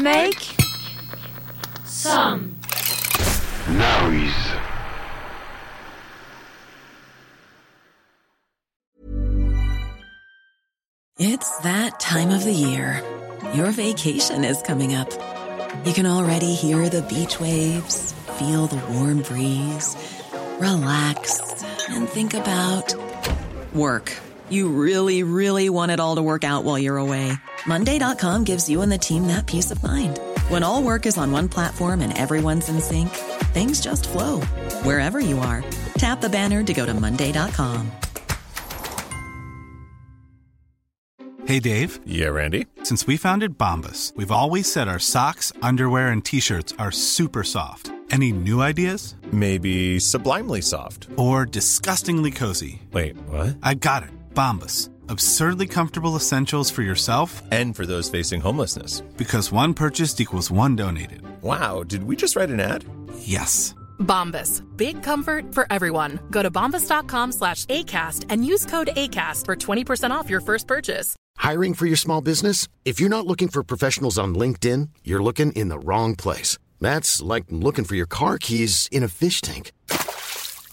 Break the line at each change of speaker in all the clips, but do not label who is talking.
Make some
noise.
It's that time of the year. Your vacation is coming up. You can already hear the beach waves, feel the warm breeze, relax, and think about work. You really, really want it all to work out while you're away. Monday.com gives you and the team that peace of mind. When all work is on one platform and everyone's in sync, things just flow wherever you are. Tap the banner to go to Monday.com.
Hey, Dave.
Yeah, Randy.
Since we founded Bombus, we've always said our socks, underwear, and t shirts are super soft. Any new ideas?
Maybe sublimely soft.
Or disgustingly cozy.
Wait, what?
I got it. Bombus. Absurdly comfortable essentials for yourself
and for those facing homelessness.
Because one purchased equals one donated.
Wow, did we just write an ad?
Yes.
Bombas. Big comfort for everyone. Go to bombas.com slash ACAST and use code ACAST for 20% off your first purchase.
Hiring for your small business? If you're not looking for professionals on LinkedIn, you're looking in the wrong place. That's like looking for your car keys in a fish tank.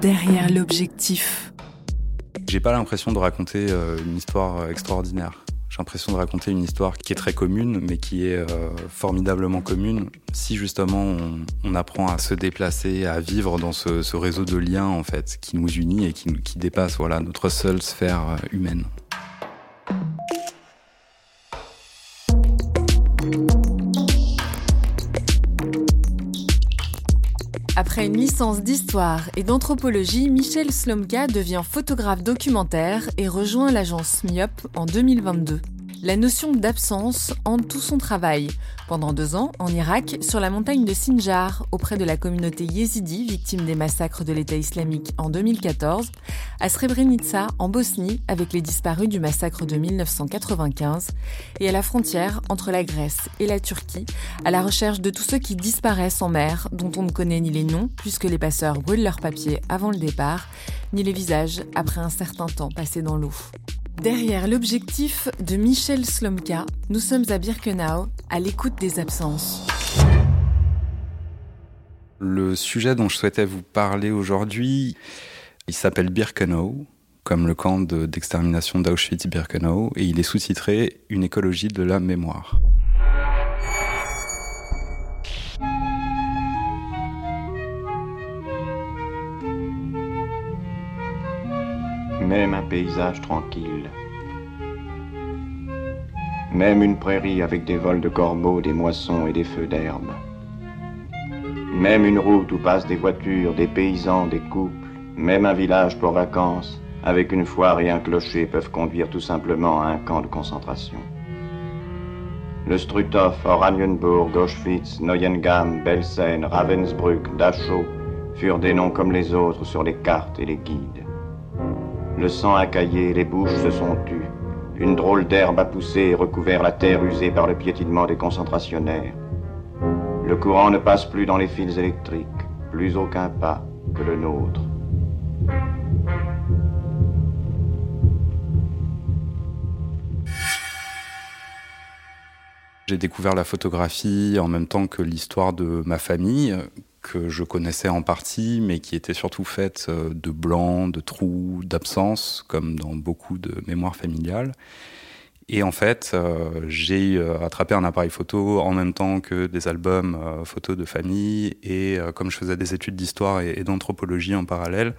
Derrière l'objectif.
J'ai pas l'impression de raconter euh, une histoire extraordinaire. J'ai l'impression de raconter une histoire qui est très commune, mais qui est euh, formidablement commune si justement on, apprend à se déplacer, à vivre dans ce, réseau de liens en fait qui nous unit et qui, qui dépasse voilà notre seule sphère euh, humaine.
Après une licence d'histoire et d'anthropologie, Michel Slomka devient photographe documentaire et rejoint l'agence MIOP en 2022. La notion d'absence hante tout son travail. Pendant deux ans, en Irak, sur la montagne de Sinjar, auprès de la communauté yézidi victime des massacres de l'État islamique en 2014, à Srebrenica, en Bosnie, avec les disparus du massacre de 1995, et à la frontière entre la Grèce et la Turquie, à la recherche de tous ceux qui disparaissent en mer, dont on ne connaît ni les noms, puisque les passeurs brûlent leurs papiers avant le départ, ni les visages après un certain temps passé dans l'eau. Derrière l'objectif de Michel Slomka, nous sommes à Birkenau, à l'écoute des absences.
Le sujet dont je souhaitais vous parler aujourd'hui, il s'appelle Birkenau, comme le camp d'extermination d'Auschwitz-Birkenau, et il est sous-titré Une écologie de la mémoire.
Même un paysage tranquille. Même une prairie avec des vols de corbeaux, des moissons et des feux d'herbe. Même une route où passent des voitures, des paysans, des couples. Même un village pour vacances, avec une foire et un clocher peuvent conduire tout simplement à un camp de concentration. Le Struthof, Oranienburg, Auschwitz, Neuengamme, Belsen, Ravensbrück, Dachau furent des noms comme les autres sur les cartes et les guides. Le sang a caillé, les bouches se sont tues. Une drôle d'herbe a poussé et recouvert la terre usée par le piétinement des concentrationnaires. Le courant ne passe plus dans les fils électriques, plus aucun pas que le nôtre.
J'ai découvert la photographie en même temps que l'histoire de ma famille, que je connaissais en partie, mais qui était surtout faite euh, de blancs, de trous, d'absence, comme dans beaucoup de mémoires familiales. Et en fait, euh, j'ai euh, attrapé un appareil photo en même temps que des albums photos de famille. Et comme je faisais des études d'histoire et d'anthropologie en parallèle,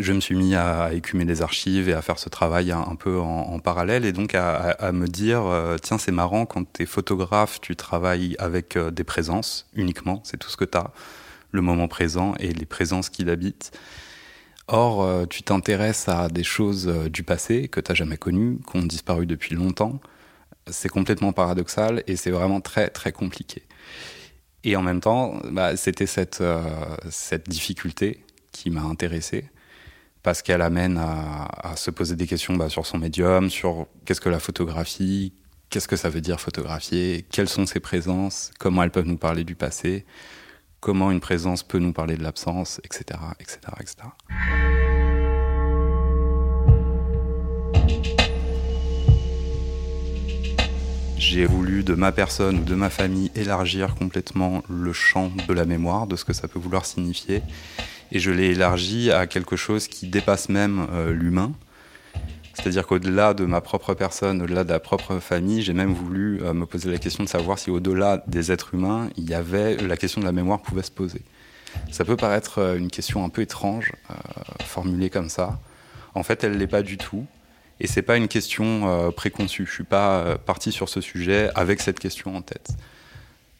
je me suis mis à, écumer des archives et à faire ce travail un, peu en, parallèle et donc à, me dire euh, tiens c'est marrant quand tu es photographe tu travailles avec euh, des présences uniquement c'est tout ce que tu as le moment présent et les présences qui l'habitent. Or, euh, tu t'intéresses à des choses du passé que tu n'as jamais connues, qui ont disparu depuis longtemps. C'est complètement paradoxal et c'est vraiment très très compliqué. Et en même temps, bah, c'était cette difficulté qui m'a intéressé parce qu'elle amène à, se poser des questions bah, sur son médium, sur qu'est-ce que la photographie, qu'est-ce que ça veut dire photographier, quelles sont ses présences, comment elles peuvent nous parler du passé, comment une présence peut nous parler de l'absence, etc., etc., etc. J'ai voulu de ma personne ou de ma famille élargir complètement le champ de la mémoire, de ce que ça peut vouloir signifier. Et je l'ai élargi à quelque chose qui dépasse même euh, l'humain. C'est-à-dire qu'au-delà de ma propre personne, au-delà de la propre famille, j'ai même voulu euh, me poser la question de savoir si au-delà des êtres humains, il y avait la question de la mémoire pouvait se poser. Ça peut paraître euh, une question un peu étrange, formulée comme ça. En fait, elle l'est pas du tout. Et c'est pas une question préconçue. Je suis pas parti sur ce sujet avec cette question en tête.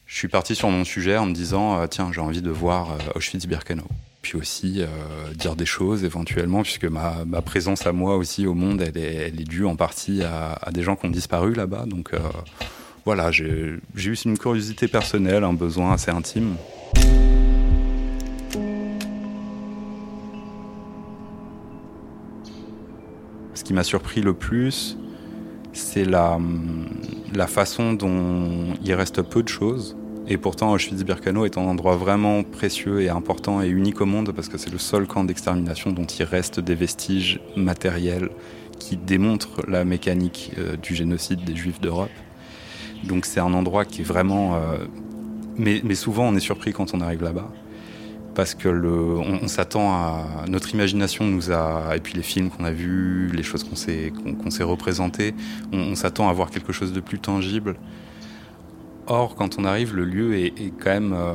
Je suis parti sur mon sujet en me disant tiens, j'ai envie de voir Auschwitz-Birkenau puis aussi euh, dire des choses éventuellement, puisque ma, présence à moi aussi au monde, elle est, due en partie à, des gens qui ont disparu là-bas. Donc euh, voilà, j'ai eu une curiosité personnelle, un besoin assez intime. Ce qui m'a surpris le plus, c'est la, la façon dont il reste peu de choses et pourtant, Auschwitz-Birkenau est un endroit vraiment précieux et important et unique au monde parce que c'est le seul camp d'extermination dont il reste des vestiges matériels qui démontrent la mécanique euh, du génocide des Juifs d'Europe. Donc c'est un endroit qui est vraiment... Euh, mais, souvent on est surpris quand on arrive là-bas parce que on, s'attend à notre imagination nous a et puis les films qu'on a vus, les choses qu'on s'est qu'on, s'est représentées, on s'attend à voir quelque chose de plus tangible. Or, quand on arrive, le lieu est, quand même euh,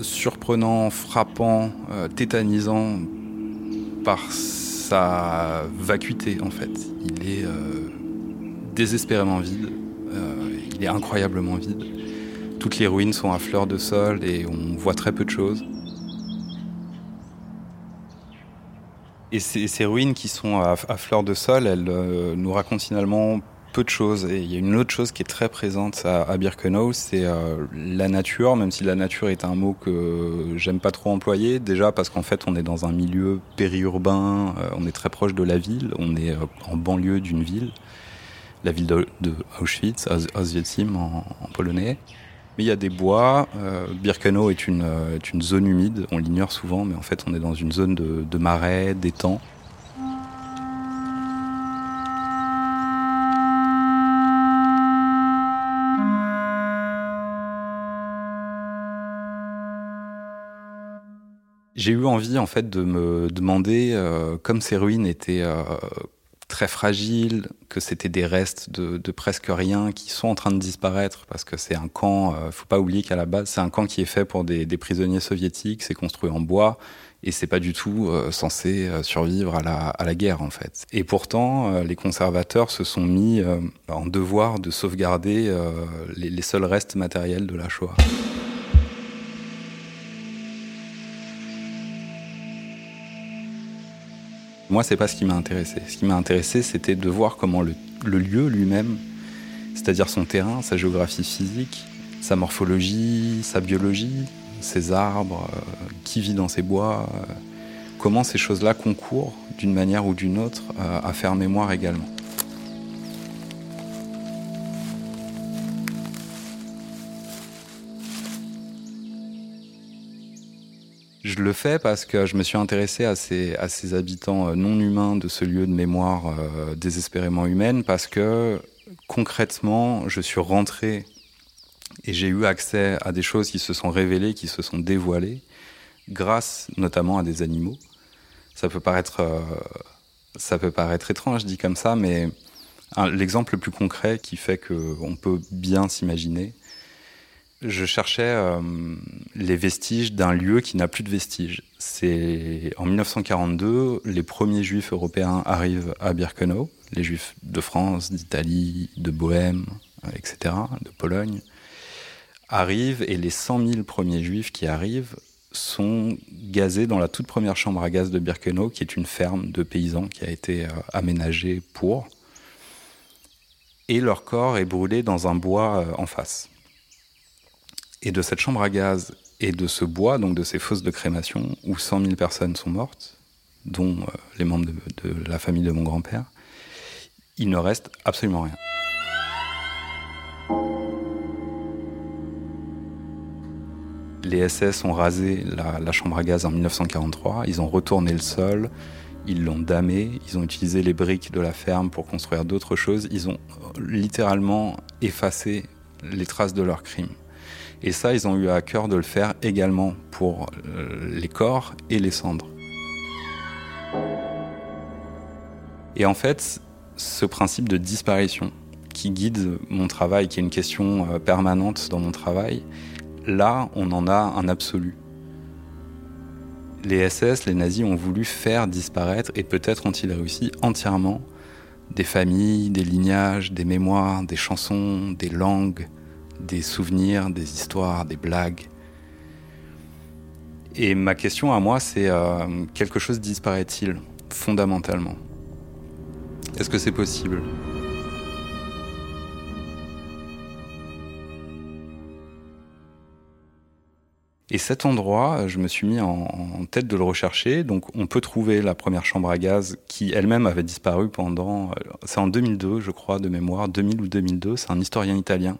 surprenant, frappant, euh, tétanisant par sa vacuité en fait. Il est euh, désespérément vide, il est incroyablement vide. Toutes les ruines sont à fleur de sol et on voit très peu de choses. Et ces, ruines qui sont à, fleur de sol, elles nous racontent finalement de il y a une autre chose qui est très présente à, Birkenau, c'est euh, la nature, même si la nature est un mot que j'aime pas trop employer. Déjà parce qu'en fait, on est dans un milieu périurbain, euh, on est très proche de la ville, on est euh, en banlieue d'une ville, la ville de, Auschwitz, Auschwitzim en, polonais. Mais il y a des bois. Birkenau est une, zone humide, on l'ignore souvent, mais en fait, on est dans une zone de, de marais, d'étangs. J'ai eu envie en fait de me demander, euh, comme ces ruines étaient euh, très fragiles, que c'était des restes de, presque rien qui sont en train de disparaître parce que c'est un camp. Euh, faut pas oublier qu'à la base c'est un camp qui est fait pour des, prisonniers soviétiques, c'est construit en bois et c'est pas du tout censé survivre à la, à la, guerre en fait. Et pourtant, les conservateurs se sont mis en devoir de sauvegarder les, les, seuls restes matériels de la Shoah. Moi, c'est pas ce qui m'a intéressé. Ce qui m'a intéressé, c'était de voir comment le, lieu lui-même, c'est-à-dire son terrain, sa géographie physique, sa morphologie, sa biologie, ses arbres, euh, qui vit dans ses bois, euh, comment ces choses-là concourent d'une manière ou d'une autre euh, à faire mémoire également. Je le fais parce que je me suis intéressé à ces, habitants euh, non humains de ce lieu de mémoire euh, désespérément humaine parce que concrètement, je suis rentré et j'ai eu accès à des choses qui se sont révélées, qui se sont dévoilées, grâce notamment à des animaux. Ça peut paraître, euh, ça peut paraître étrange dit comme ça, mais l'exemple le plus concret qui fait qu'on peut bien s'imaginer, je cherchais euh, les vestiges d'un lieu qui n'a plus de vestiges. C'est en 1942, les premiers juifs européens arrivent à Birkenau, les juifs de France, d'Italie, de Bohême, etc., de Pologne, arrivent et les 100 000 premiers juifs qui arrivent sont gazés dans la toute première chambre à gaz de Birkenau, qui est une ferme de paysans qui a été euh, aménagée pour. Et leur corps est brûlé dans un bois euh, en face. Et de cette chambre à gaz et de ce bois, donc de ces fosses de crémation, où 100 000 personnes sont mortes, dont euh, les membres de, la famille de mon grand-père, il ne reste absolument rien. Les SS ont rasé la, la, chambre à gaz en 1943, ils ont retourné le sol, ils l'ont damé, ils ont utilisé les briques de la ferme pour construire d'autres choses, ils ont littéralement effacé les traces de leurs crimes. Et ça, ils ont eu à cœur de le faire également pour euh, les corps et les cendres. Et en fait, ce principe de disparition qui guide mon travail, qui est une question euh, permanente dans mon travail, là, on en a un absolu. Les SS, les nazis ont voulu faire disparaître, et peut-être ont-ils réussi entièrement, des familles, des lignages, des mémoires, des chansons, des langues, des souvenirs, des histoires, des blagues. Et ma question à moi, c'est euh, quelque chose disparaît-il fondamentalement? Est-ce que c'est possible? Et cet endroit, je me suis mis en, en, tête de le rechercher. Donc, on peut trouver la première chambre à gaz qui elle-même avait disparu pendant. C'est en 2002, je crois, de mémoire, 2000 ou 2002. C'est un historien italien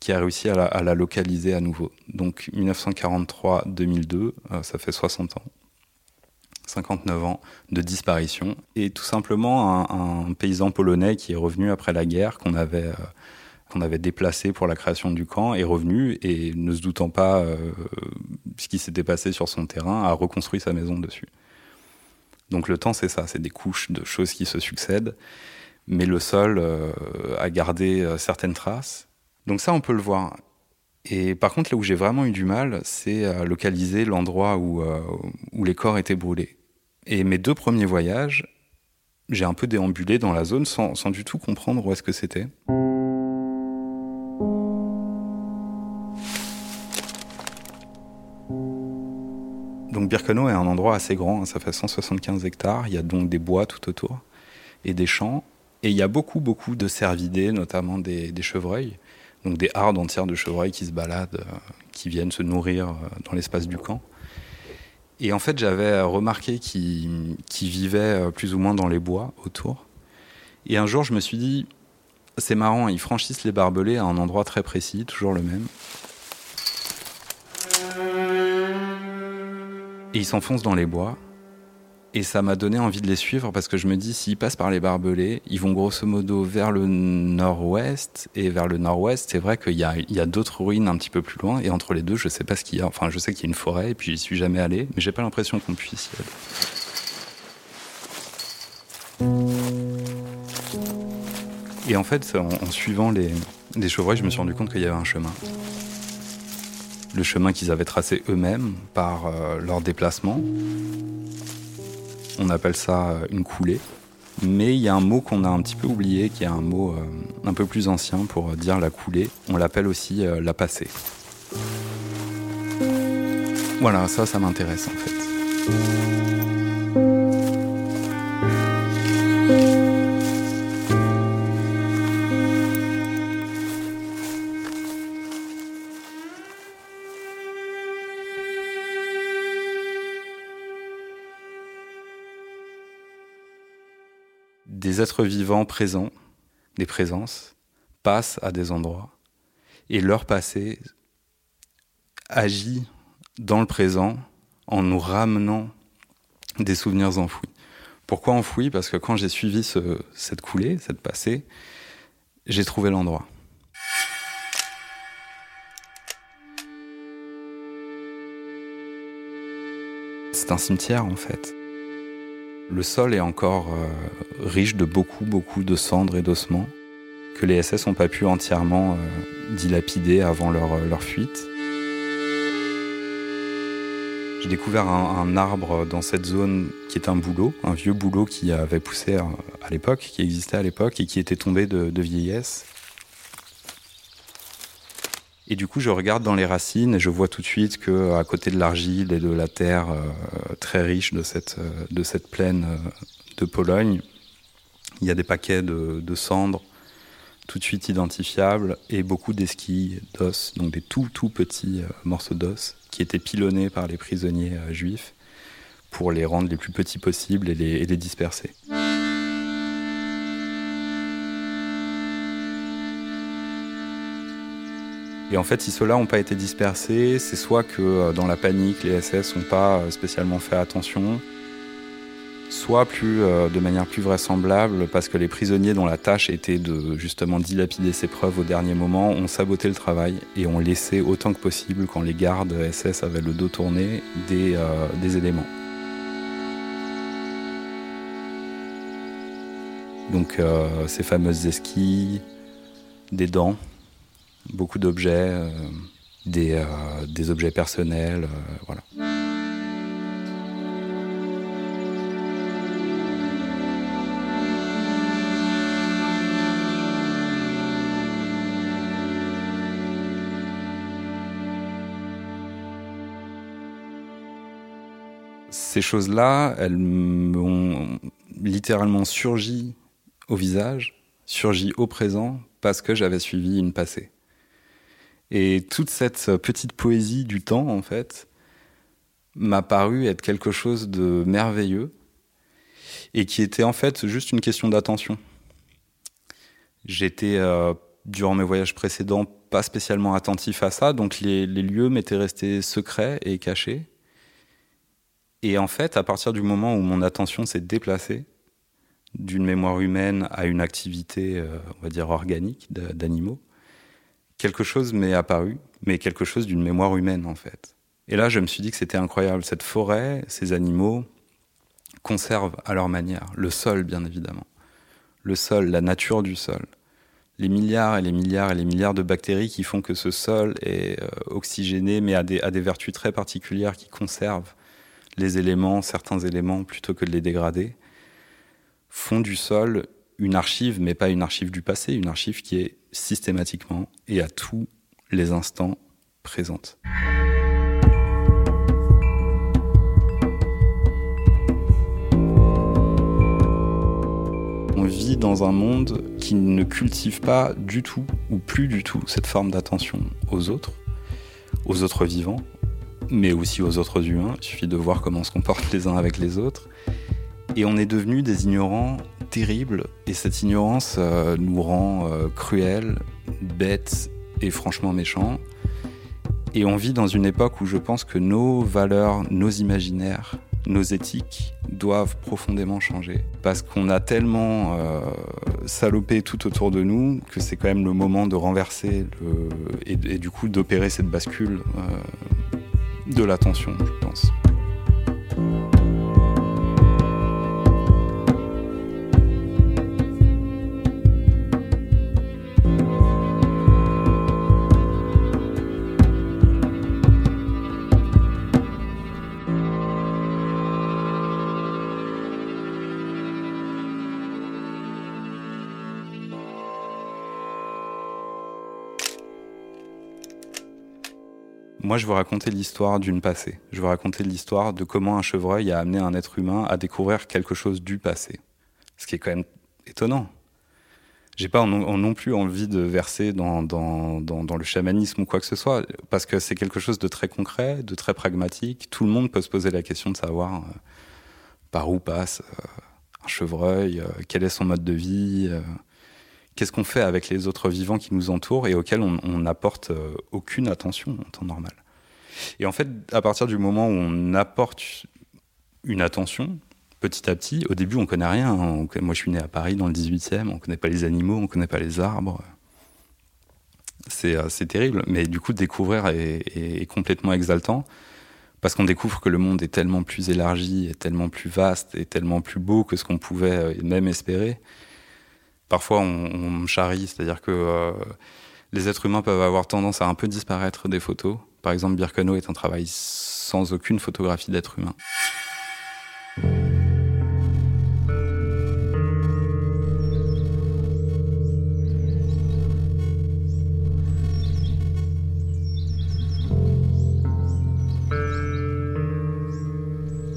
qui a réussi à la, localiser à nouveau. Donc, 1943-2002, euh, ça fait 60 ans. 59 ans de disparition. Et tout simplement un, paysan polonais qui est revenu après la guerre, qu'on avait. Euh, qu'on avait déplacé pour la création du camp est revenu et ne se doutant pas euh, ce qui s'était passé sur son terrain a reconstruit sa maison dessus. Donc le temps c'est ça, c'est des couches de choses qui se succèdent, mais le sol euh, a gardé certaines traces. Donc ça on peut le voir. Et par contre là où j'ai vraiment eu du mal, c'est à localiser l'endroit où, euh, où les corps étaient brûlés. Et mes deux premiers voyages, j'ai un peu déambulé dans la zone sans, sans du tout comprendre où est-ce que c'était. Donc Birkenau est un endroit assez grand, hein, ça fait 175 hectares, il y a donc des bois tout autour et des champs. Et il y a beaucoup, beaucoup de cervidés, notamment des, des chevreuils, donc des hardes entières de chevreuils qui se baladent, euh, qui viennent se nourrir euh, dans l'espace du camp. Et en fait, j'avais remarqué qu'ils qu vivaient plus ou moins dans les bois autour. Et un jour, je me suis dit, c'est marrant, ils franchissent les barbelés à un endroit très précis, toujours le même. Et ils s'enfoncent dans les bois. Et ça m'a donné envie de les suivre parce que je me dis, s'ils passent par les barbelés, ils vont grosso modo vers le nord-ouest. Et vers le nord-ouest, c'est vrai qu'il y a, d'autres ruines un petit peu plus loin. Et entre les deux, je sais pas ce qu'il y a. Enfin, je sais qu'il y a une forêt et puis j'y suis jamais allé. Mais j'ai pas l'impression qu'on puisse y aller. Et en fait, en, en suivant les, les chevreuils, je me suis rendu compte qu'il y avait un chemin le chemin qu'ils avaient tracé eux-mêmes par euh, leur déplacement. On appelle ça euh, une coulée. Mais il y a un mot qu'on a un petit peu oublié, qui est un mot euh, un peu plus ancien pour dire la coulée. On l'appelle aussi euh, la passée. Voilà, ça, ça m'intéresse en fait. Des êtres vivants présents, des présences, passent à des endroits et leur passé agit dans le présent en nous ramenant des souvenirs enfouis. Pourquoi enfouis? Parce que quand j'ai suivi ce, cette coulée, cette passée, j'ai trouvé l'endroit. C'est un cimetière en fait. Le sol est encore euh, riche de beaucoup, beaucoup de cendres et d'ossements que les SS n'ont pas pu entièrement euh, dilapider avant leur, euh, leur fuite. J'ai découvert un, arbre dans cette zone qui est un bouleau, un vieux bouleau qui avait poussé à, l'époque, qui existait à l'époque et qui était tombé de vieillesse. Et du coup, je regarde dans les racines et je vois tout de suite que à côté de l'argile et de la terre euh, très riche de cette, euh, de cette plaine euh, de Pologne, il y a des paquets de, de, cendres tout de suite identifiables et beaucoup d'esquilles d'os, donc des tout tout petits morceaux d'os qui étaient pilonnés par les prisonniers juifs pour les rendre les plus petits possibles et les, et les disperser. Et en fait, si ceux-là n'ont pas été dispersés, c'est soit que euh, dans la panique, les SS n'ont pas euh, spécialement fait attention, soit plus, euh, de manière plus vraisemblable, parce que les prisonniers dont la tâche était de justement dilapider ces preuves au dernier moment ont saboté le travail et ont laissé autant que possible, quand les gardes SS avaient le dos tourné, des, éléments. Donc ces fameuses esquilles, des dents, beaucoup d'objets, euh, des, euh, des, objets personnels, euh, voilà. Ces choses-là, elles m'ont littéralement surgi au visage, surgi au présent, parce que j'avais suivi une passée. Et toute cette petite poésie du temps, en fait, m'a paru être quelque chose de merveilleux et qui était en fait juste une question d'attention. J'étais, euh, durant mes voyages précédents, pas spécialement attentif à ça, donc les, les lieux m'étaient restés secrets et cachés. Et en fait, à partir du moment où mon attention s'est déplacée d'une mémoire humaine à une activité, euh, on va dire, organique d'animaux, quelque chose m'est apparu, mais quelque chose d'une mémoire humaine en fait. Et là, je me suis dit que c'était incroyable. Cette forêt, ces animaux conservent à leur manière le sol, bien évidemment. Le sol, la nature du sol. Les milliards et les milliards et les milliards de bactéries qui font que ce sol est euh, oxygéné, mais a des, a des vertus très particulières qui conservent les éléments, certains éléments, plutôt que de les dégrader, font du sol une archive, mais pas une archive du passé, une archive qui est systématiquement et à tous les instants présente. On vit dans un monde qui ne cultive pas du tout, ou plus du tout, cette forme d'attention aux autres, aux autres vivants, mais aussi aux autres humains. Il suffit de voir comment on se comporte les uns avec les autres. Et on est devenu des ignorants terribles, et cette ignorance euh, nous rend euh, cruels, bêtes et franchement méchants. Et on vit dans une époque où je pense que nos valeurs, nos imaginaires, nos éthiques doivent profondément changer. Parce qu'on a tellement euh, salopé tout autour de nous que c'est quand même le moment de renverser et, du coup d'opérer cette bascule euh, de l'attention, je pense. Je veux raconter l'histoire d'une passé. Je veux raconter l'histoire de comment un chevreuil a amené un être humain à découvrir quelque chose du passé. Ce qui est quand même étonnant. J'ai pas non plus envie de verser dans, le chamanisme ou quoi que ce soit, parce que c'est quelque chose de très concret, de très pragmatique. Tout le monde peut se poser la question de savoir euh, par où passe euh, un chevreuil, euh, quel est son mode de vie, qu'est-ce qu'on fait avec les autres vivants qui nous entourent et auxquels on n'apporte aucune attention en temps normal. Et en fait, à partir du moment où on apporte une attention, petit à petit, au début on connaît rien. Moi je suis né à Paris dans le 18e, on connaît pas les animaux, on connaît pas les arbres. C'est euh, terrible, mais du coup découvrir est, est, est complètement exaltant parce qu'on découvre que le monde est tellement plus élargi, est tellement plus vaste, et tellement plus beau que ce qu'on pouvait euh, même espérer parfois on, charrie, c'est-à-dire que euh, les êtres humains peuvent avoir tendance à un peu disparaître des photos. Par exemple, Birkenau est un travail sans aucune photographie d'être humain.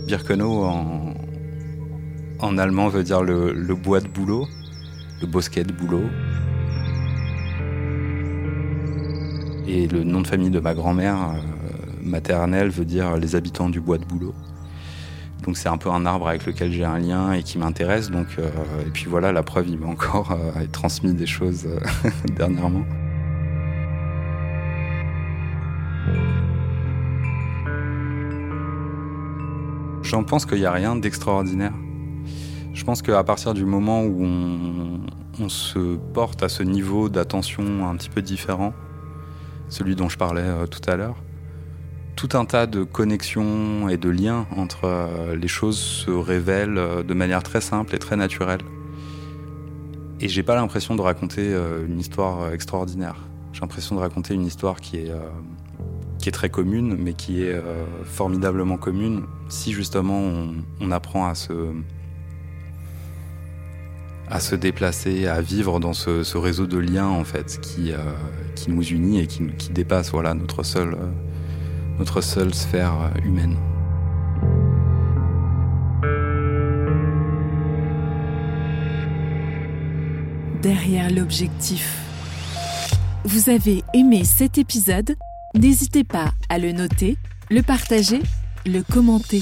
Birkenau en, allemand veut dire le, le bois de boulot, le bosquet de boulot. Et le nom de famille de ma grand-mère euh, maternelle veut dire les habitants du bois de boulot. Donc c'est un peu un arbre avec lequel j'ai un lien et qui m'intéresse. Donc euh, et puis voilà, la preuve, il m'a encore euh, transmis des choses dernièrement. J'en pense qu'il n'y a rien d'extraordinaire. Je pense qu'à partir du moment où on se porte à ce niveau d'attention un petit peu différent, celui dont je parlais euh, tout à l'heure, tout un tas de connexions et de liens entre euh, les choses se révèlent euh, de manière très simple et très naturelle. Et j'ai pas l'impression de raconter une histoire extraordinaire. J'ai l'impression de raconter une histoire qui est, qui est très commune, mais qui est formidablement commune si justement on apprend à se, à se déplacer, à vivre dans ce, réseau de liens en fait qui, euh, qui nous unit et qui, qui dépasse voilà, notre, seule, euh, notre seule sphère euh, humaine.
derrière l'objectif. Vous avez aimé cet épisode? N'hésitez pas à le noter, le partager, le commenter.